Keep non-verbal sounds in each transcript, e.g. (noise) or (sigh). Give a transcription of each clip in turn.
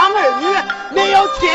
当儿女没有亲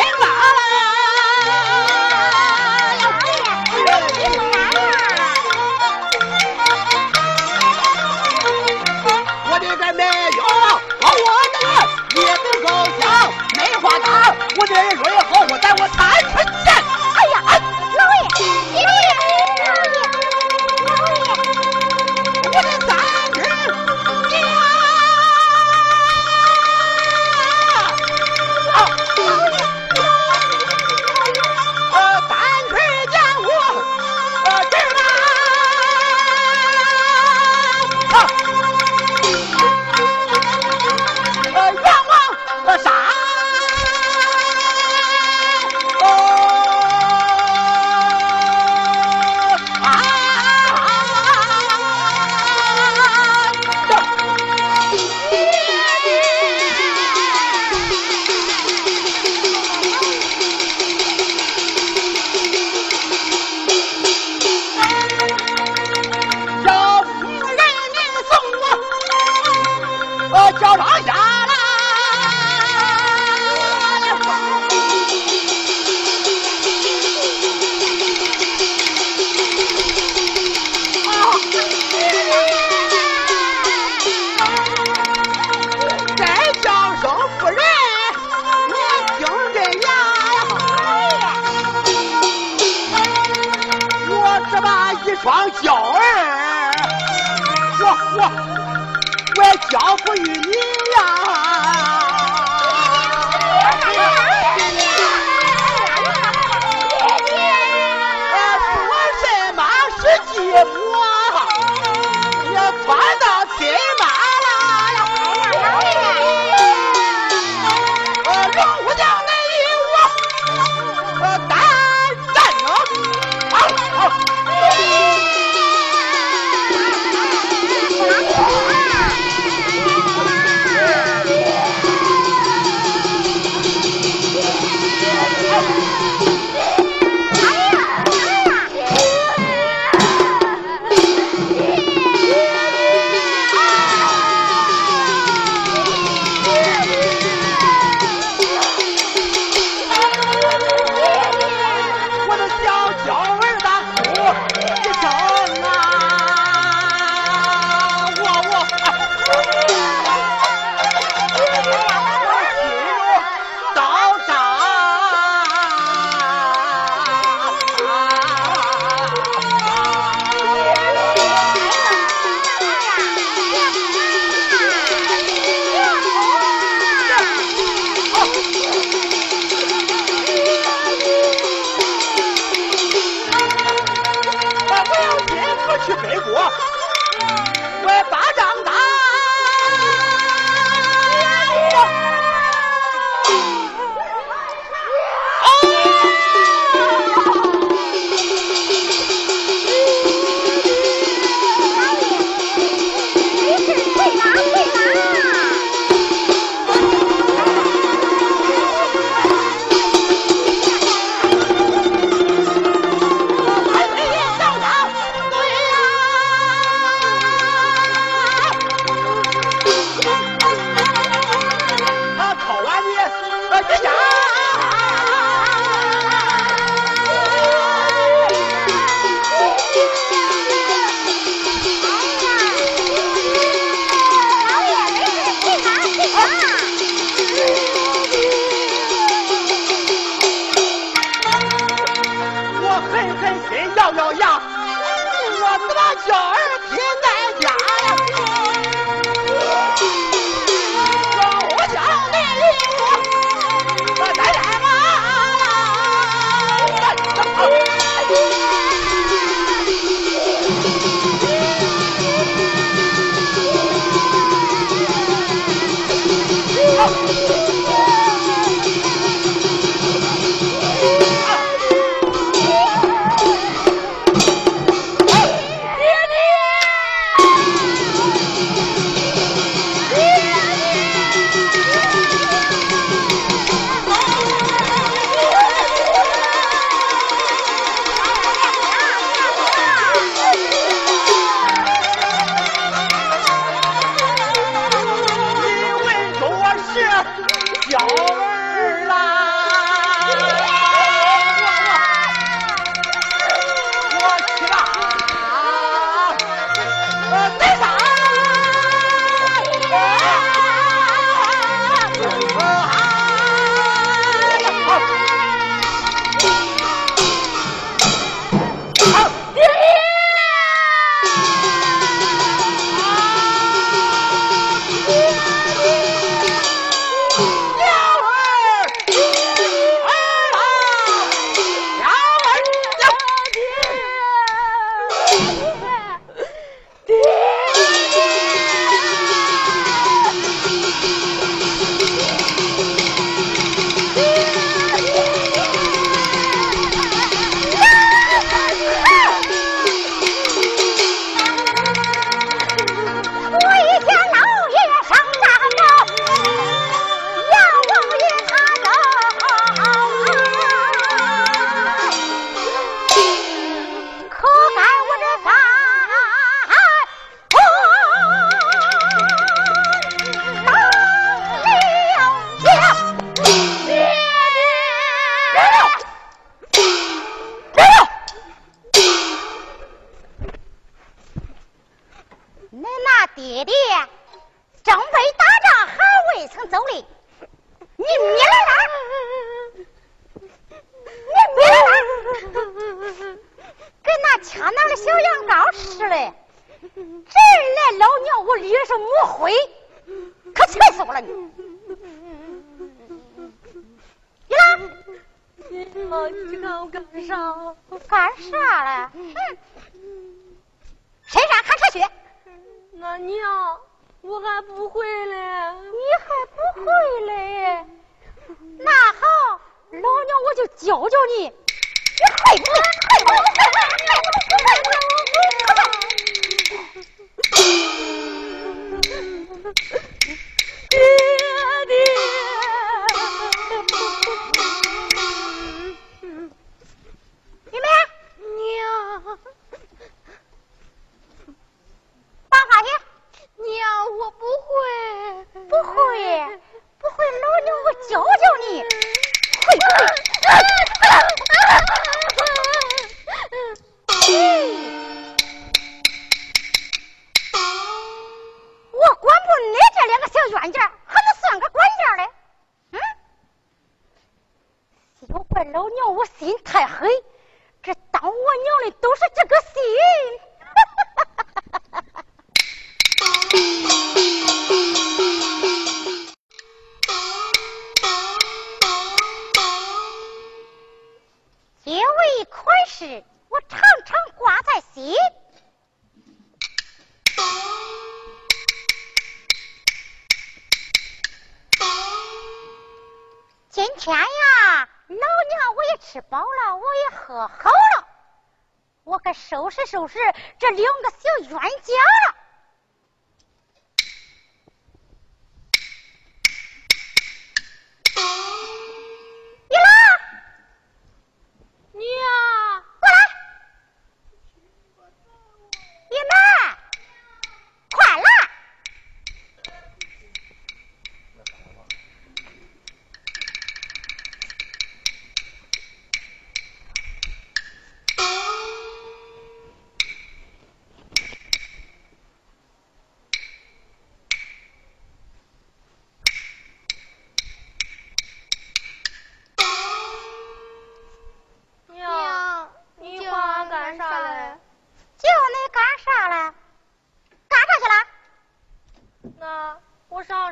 就是这两个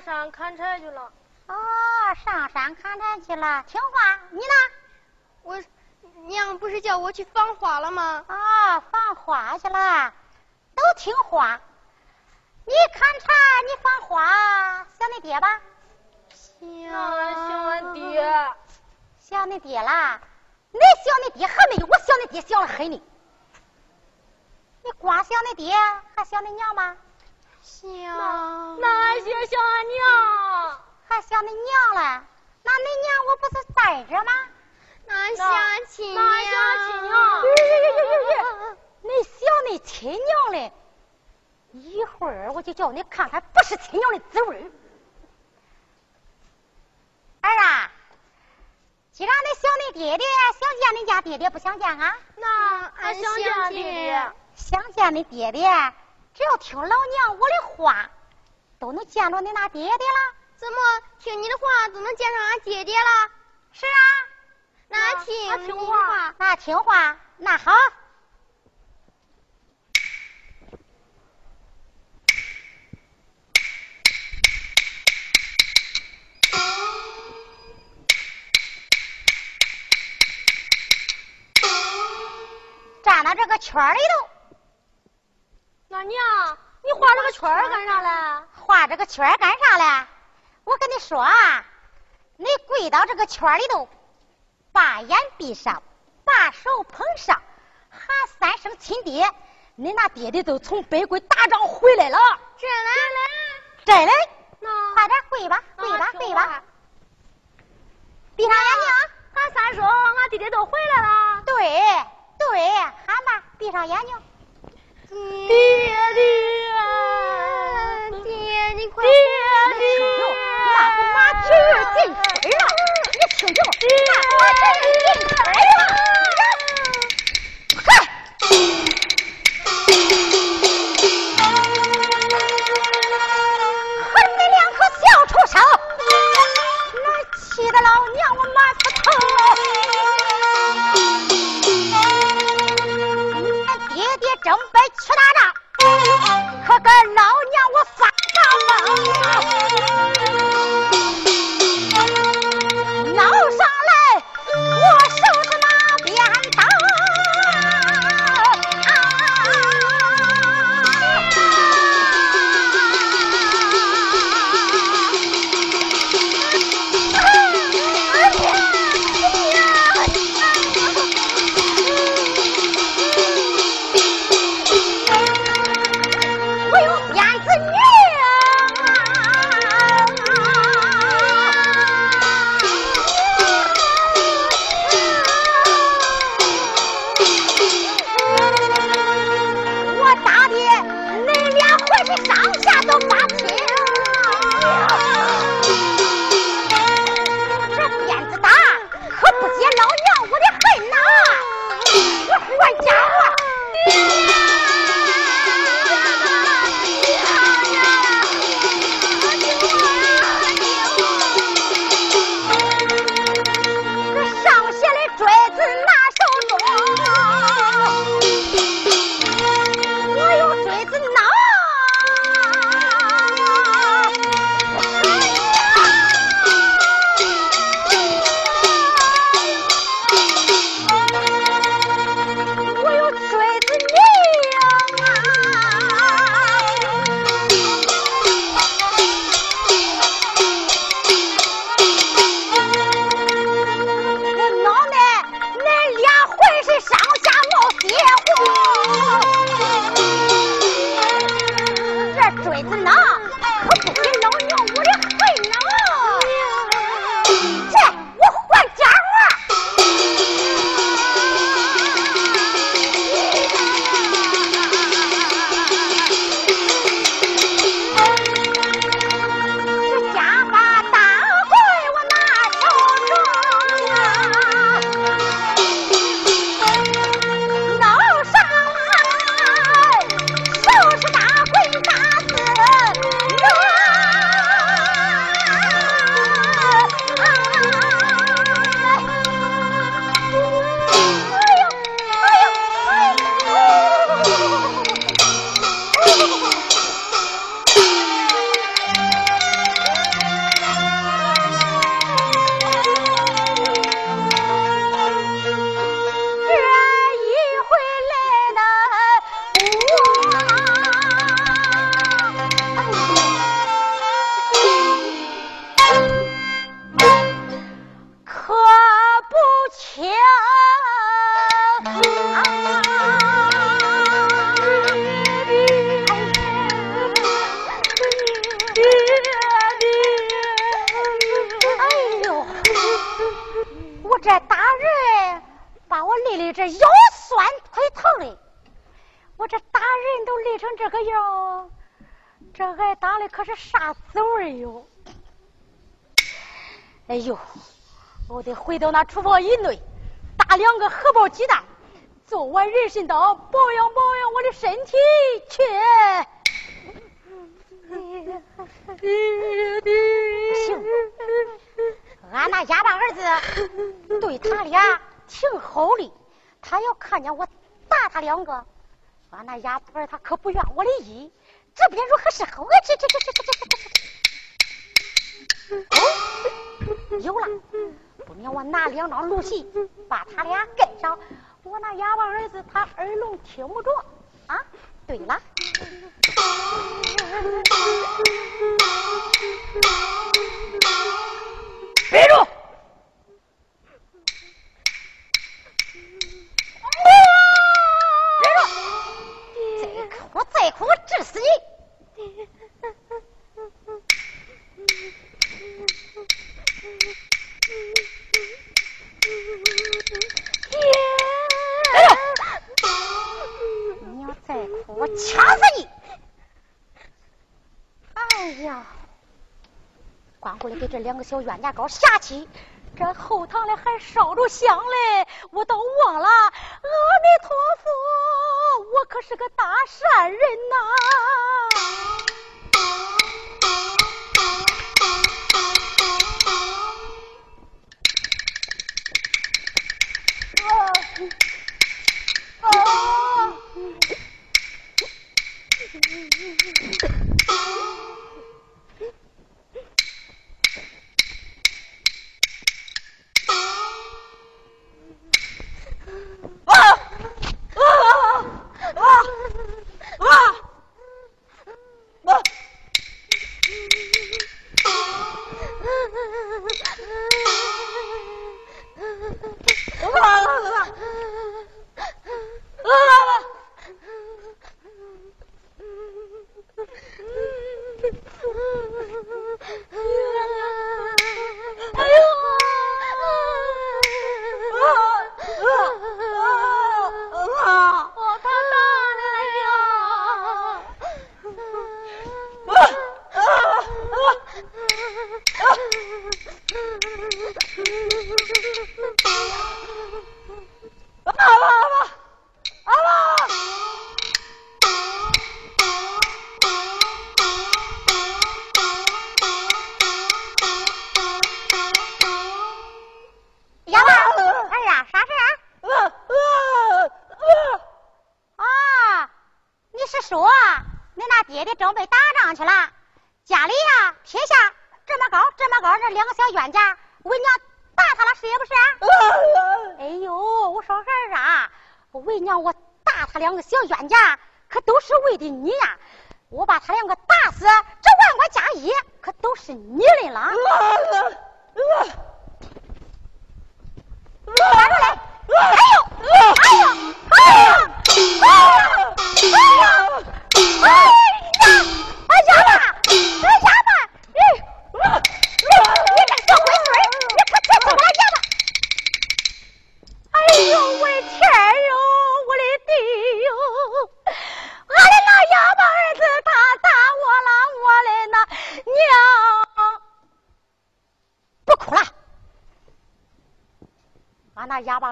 山砍柴去了。哦，上山砍柴去了，听话。你呢？我娘不是叫我去放花了吗？啊，放花去了，都听话。你砍柴，你放花，想你爹吧？想想俺爹，想你爹啦。你想你爹还没有我想你爹想的狠呢。你光想你爹，还想你娘吗？想。那些想想俺娘？还想你娘嘞？那你娘我不是在这吗？那想亲娘？那想亲娘？你想你亲娘嘞？一会儿我就叫你看看不是亲娘的滋味。儿啊！既然你想你爹爹，想见你家爹爹，不想见啊？那俺想见爹爹。想见你爹爹，只要听老娘我的话，都能见着你那爹爹了。怎么听你的话都能见上俺姐姐了？是啊，那听听话，那听话，那好。站到这个圈里头，那娘，你画这个圈干啥嘞？画这个圈干啥嘞？我跟你说啊，你跪到这个圈里头，把眼闭上，把手捧上，喊三声亲爹，你那爹爹都从北国打仗回来了。真嘞？真嘞？快点跪吧，跪吧，跪吧。闭上眼睛，喊三声，俺爹爹都回来了。对。对，喊吧，闭上眼睛。爹爹，爹，你快！爹爹，那不马蹄进村了？你听听，那马蹄进村了。这打人把我累的这腰酸腿疼的，我这打人都累成这个样，这挨打的可是啥滋味哟？哎呦，我得回到那厨房以内，打两个荷包鸡蛋，做碗人参汤，保养保养我的身体去。(laughs) 不行，俺那哑巴儿子 (laughs) 对他俩挺好的，他要看见我打他两个，俺那哑巴儿他可不愿我的意，这边如何是好？这这这这这这这哦，有了，不免我拿两张鹿席把他俩盖上，我那哑巴儿子他耳聋听不着啊。对了。别住！别住！再哭再哭，我治死你！你要再哭，我掐死你！哎呀！光顾着给这两个小冤家搞下棋，这后堂里还烧着香嘞，我都忘了，阿弥陀佛，我可是个大善人呐！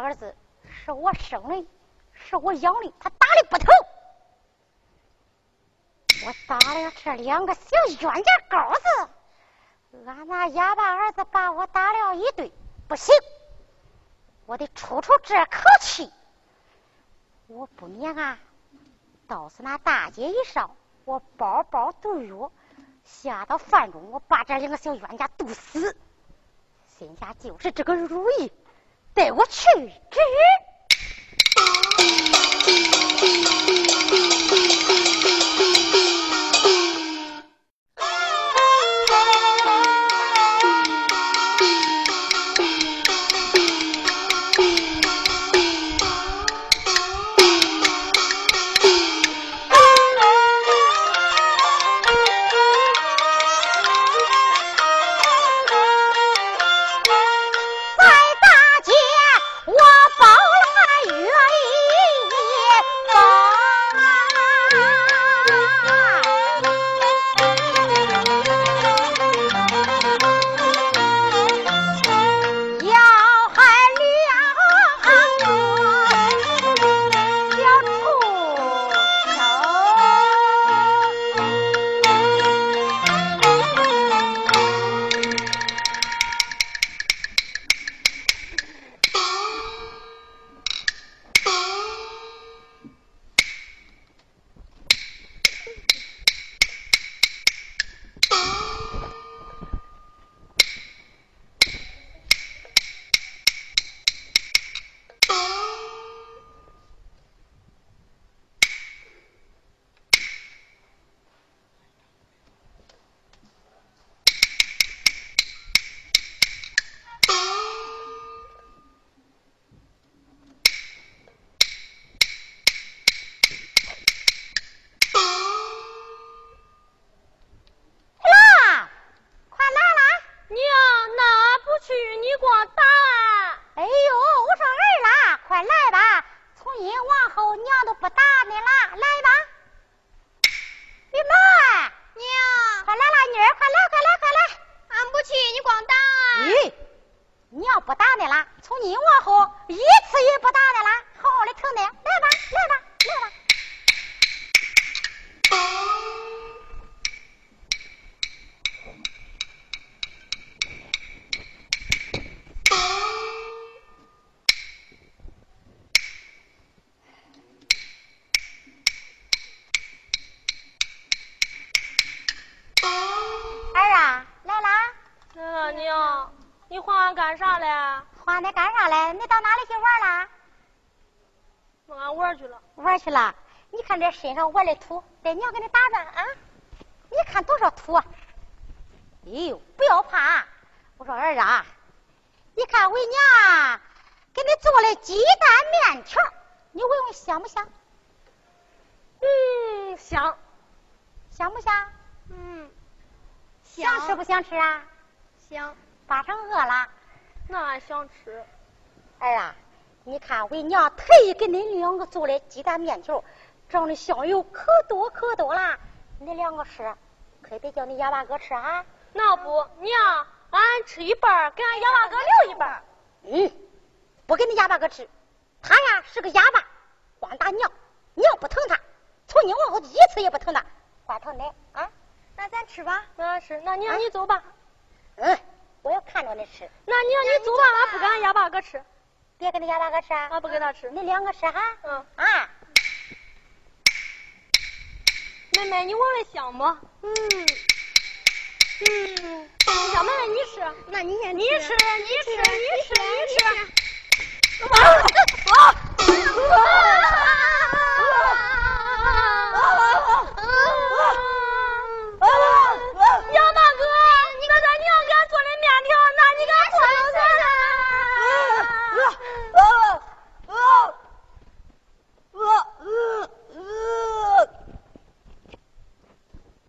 儿子是我生的，是我养的，他打的不疼。我打了这两个小冤家羔子，俺那哑巴儿子把我打了一顿，不行，我得出出这口气。我不免啊，倒是那大街一上，我包包毒药，下到饭中，我把这两个小冤家毒死。心下就是这个主意，带我去治。去了。你看这身上玩的土，得娘给你打扮啊！你看多少土啊！哎呦，不要怕。我说儿啊，你看为娘给你做的鸡蛋面条，你闻闻香不香？嗯，香。香不香？嗯，想吃不想吃啊？香。八成饿了。那俺想吃。儿啊，你看为娘特意给你两个做的鸡蛋面条，长的香油可多可多啦。你两个吃，可别叫你哑巴哥吃啊。那不，娘，俺吃一半，给俺哑巴哥留一半。嗯，不给你哑巴哥吃，他呀是个哑巴，光打娘，娘不疼他，从今往后一次也不疼他，光疼你啊。那咱吃吧。那吃，那娘你走吧。嗯，我要看着你吃。那娘你走吧，俺不给俺哑巴哥吃。别给你家大哥吃啊。俺不给他吃。你两个吃哈。嗯。啊。妹妹，你闻闻香不？嗯。嗯。小妹妹，你吃。那你先你吃，你吃，你吃，你吃。啊啊！杨大哥，那咱娘给俺做的面条，那你给俺做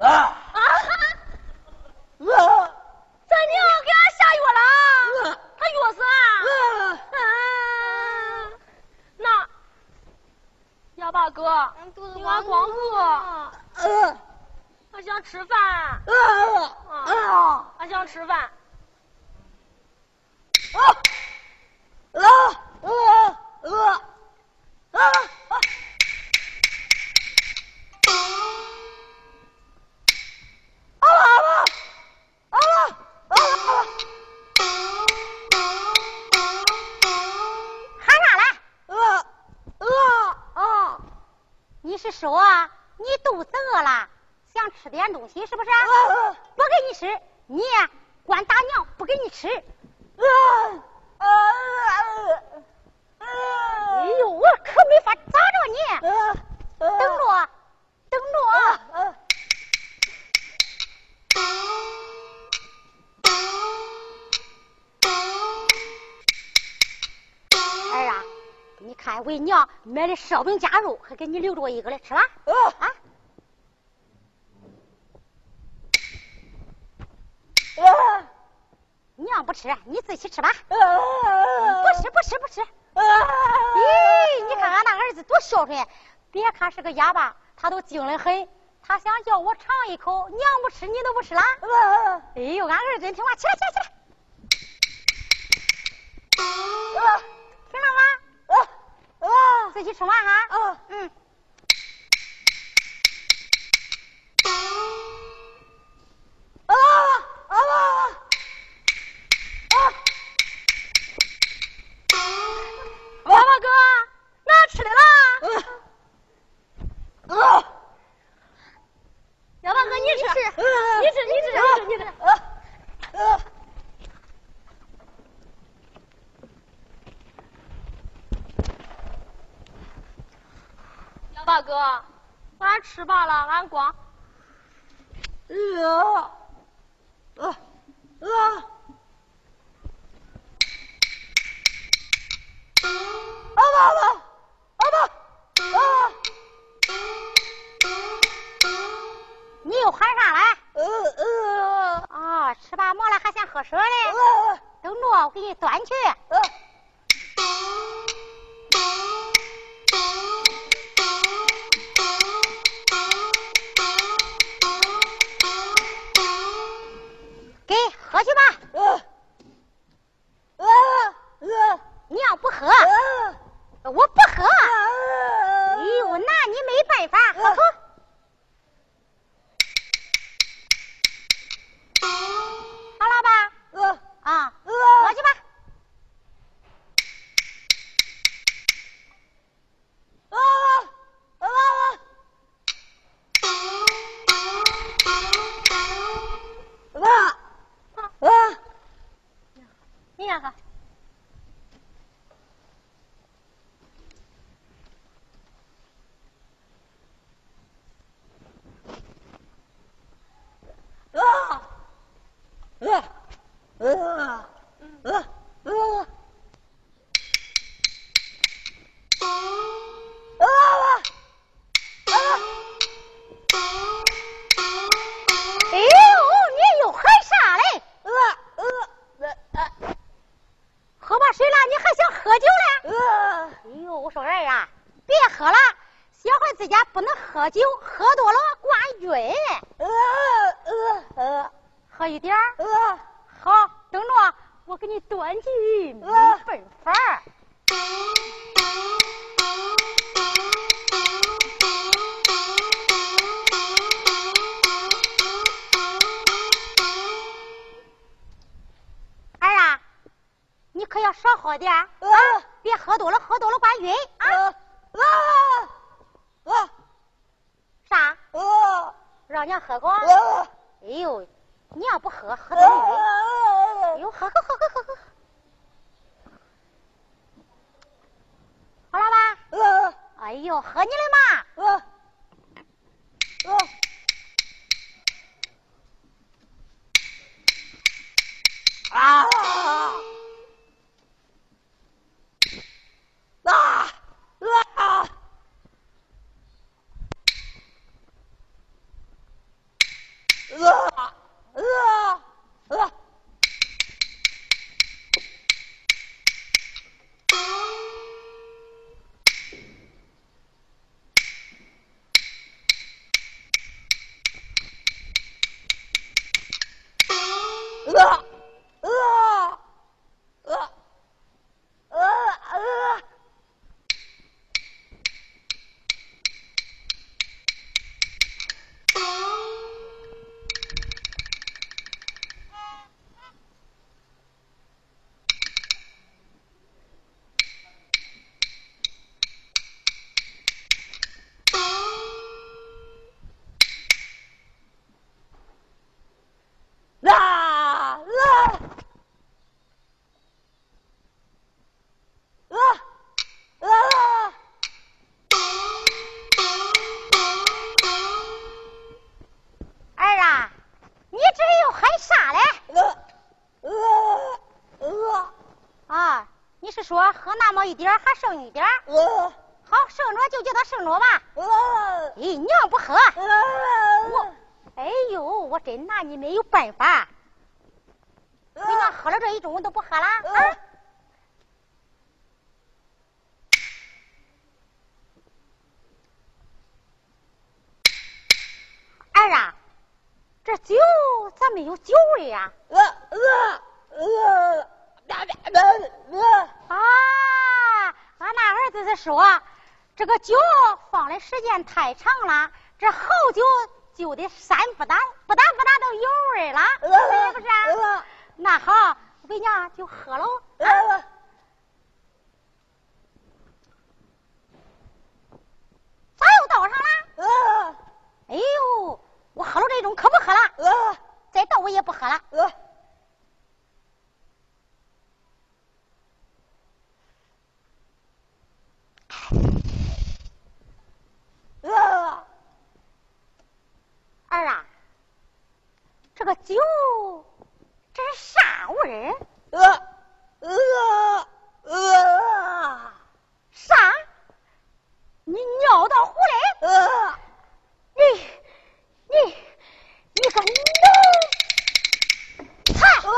啊！咱娘给俺下药了，他药死啊！那哑巴哥，你俺光饿，俺想吃饭，俺想吃饭。喊肚子饿了，想吃点东西是不是？不给你吃，你光打娘不给你吃。哎呦，我可没法咋着你。等着，等着。儿啊，你看为娘买的烧饼夹肉，还给你留着一个嘞，吃吧。啊。娘不吃，你自己吃吧。不吃，不吃，不吃。咦，你看俺那儿子多孝顺，别看是个哑巴，他都精得很。他想叫我尝一口，娘不吃，你都不吃了。哎呦，俺儿子真听话，起来，起来，起来。听了吗？自己吃完哈。嗯。哑巴哥，哪吃的了？哑巴哥，你吃，你吃，你吃，你吃，你吃。哑巴哥，俺吃罢了，俺光。你喝酒，喝多了挂晕。喝一点儿，好，等着我给你端去，没办法儿。儿啊，你可要少喝点儿。啊，别喝多了，喝多了挂晕啊。啥？让娘喝过？哎呦，你要不喝，喝多了晕。哎呦，喝喝喝喝喝喝。好了吧？哎呦，喝你的嘛！啊啊是说喝那么一点还剩一点好，剩着就叫他剩着吧。呃咦，娘不喝，我哎呦，我真拿你没有办法。你娘喝了这一盅都不喝了。啊？儿啊，这酒咋没有酒味呀、呃呃呃呃啊？俺那儿子是说，这个酒放的时间太长了，这好酒就得三不打，不打不打都有味了，是不是啊？那好，为娘就喝喽。呃咋又倒上了？呃哎呦，我喝了这种可不喝了，呃再倒我也不喝了。呃呃儿啊，这个酒这是啥味儿？呃呃呃啥？你尿到壶里？呃你你你个奴才！呃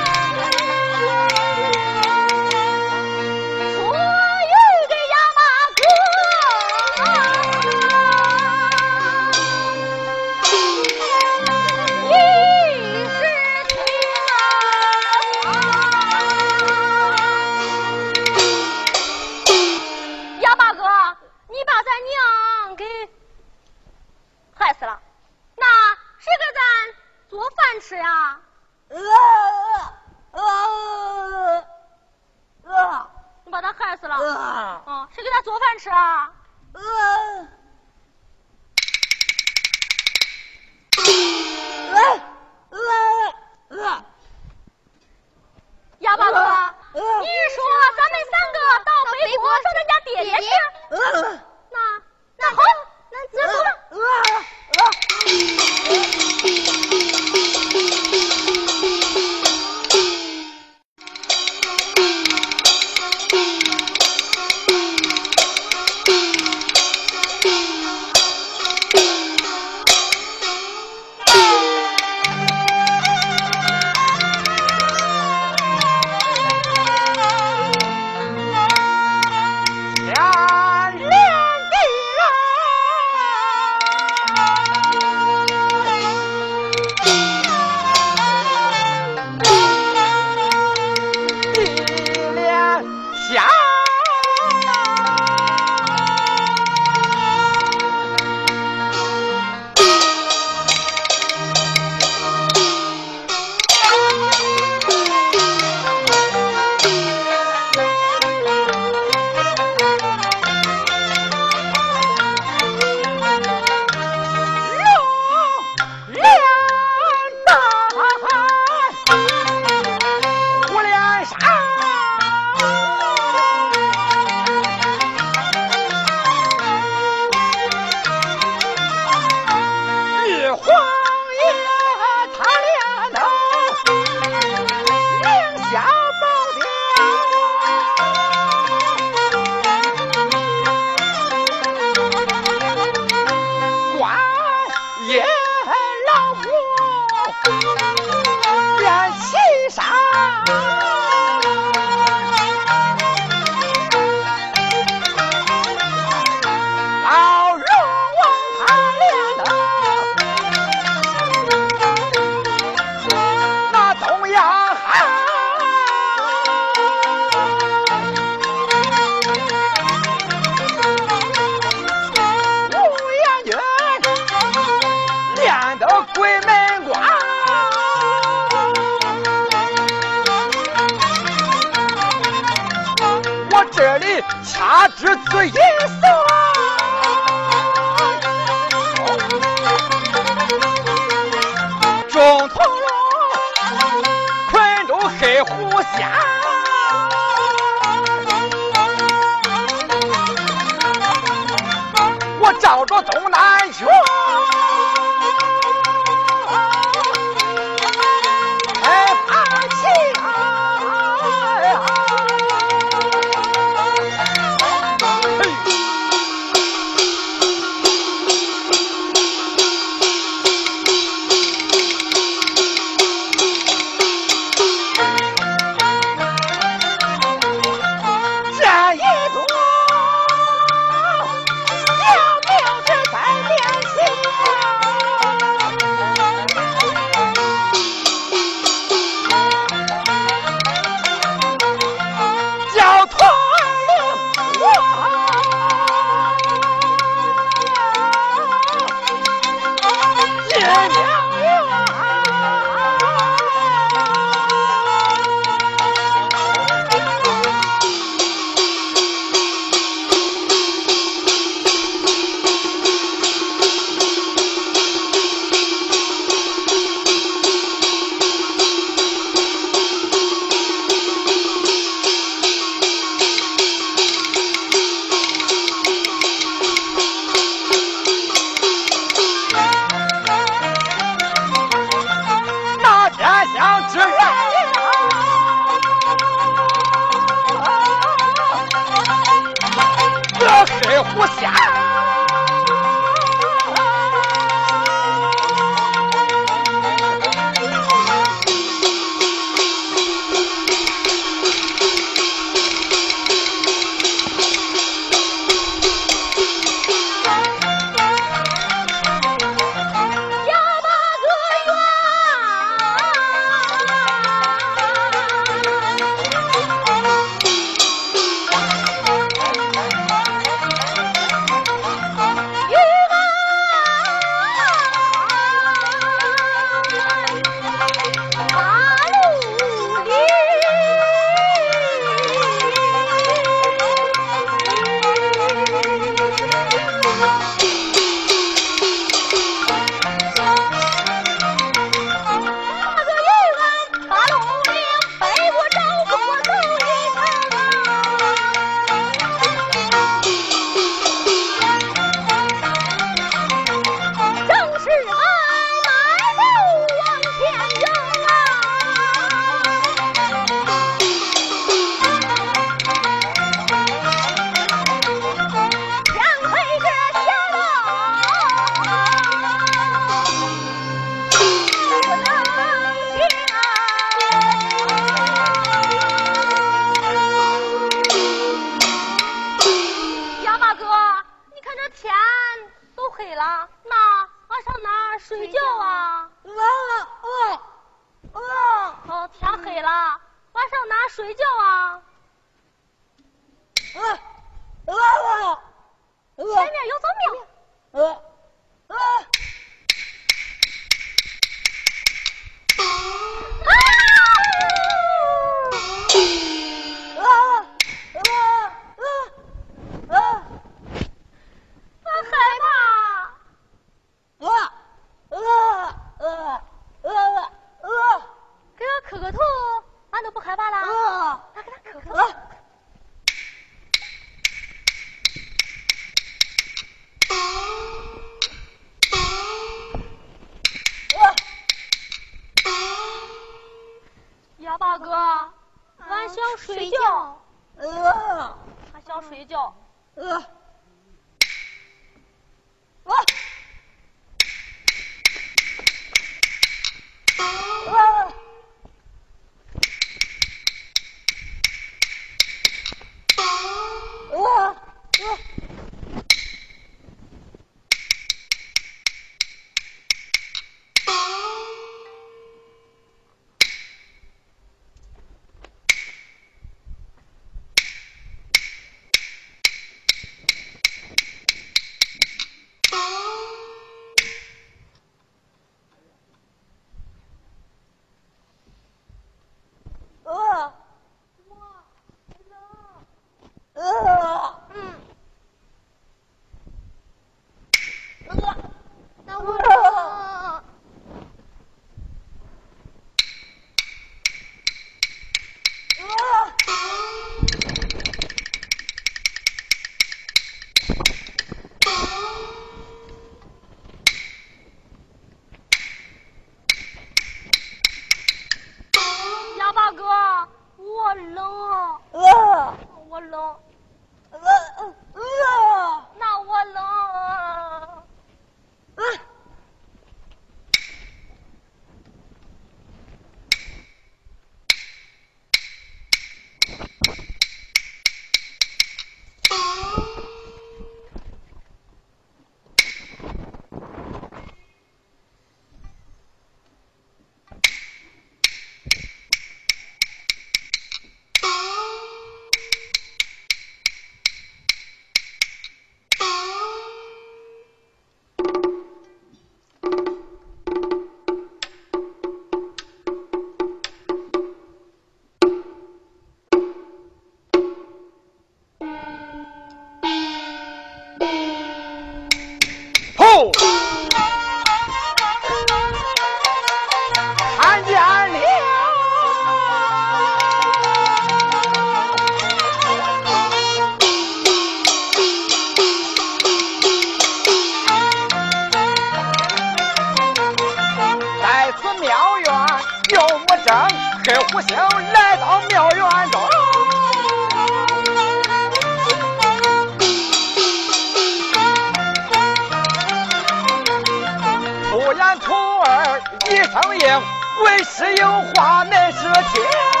成言为师有话，乃是清。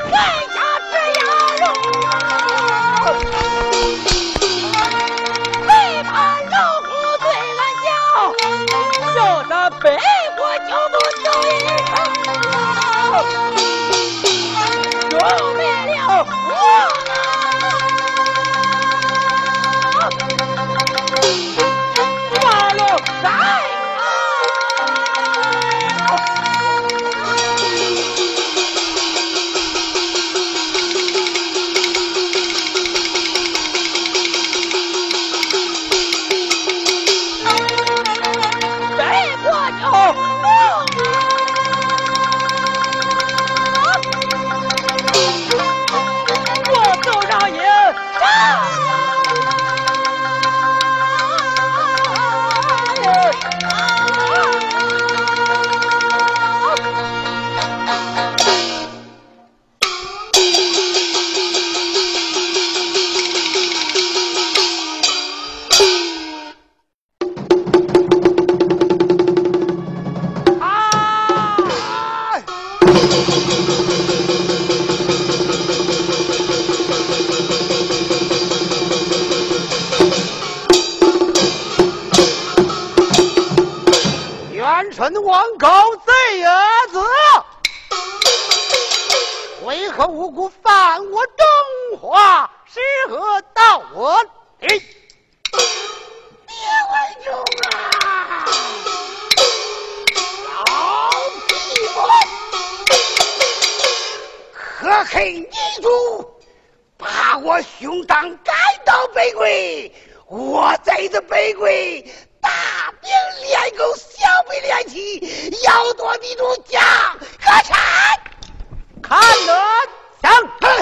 Woo! 勇当开道北归，我在这北归，大兵练功，小兵练骑，要夺那主将。可闪，看哪，上！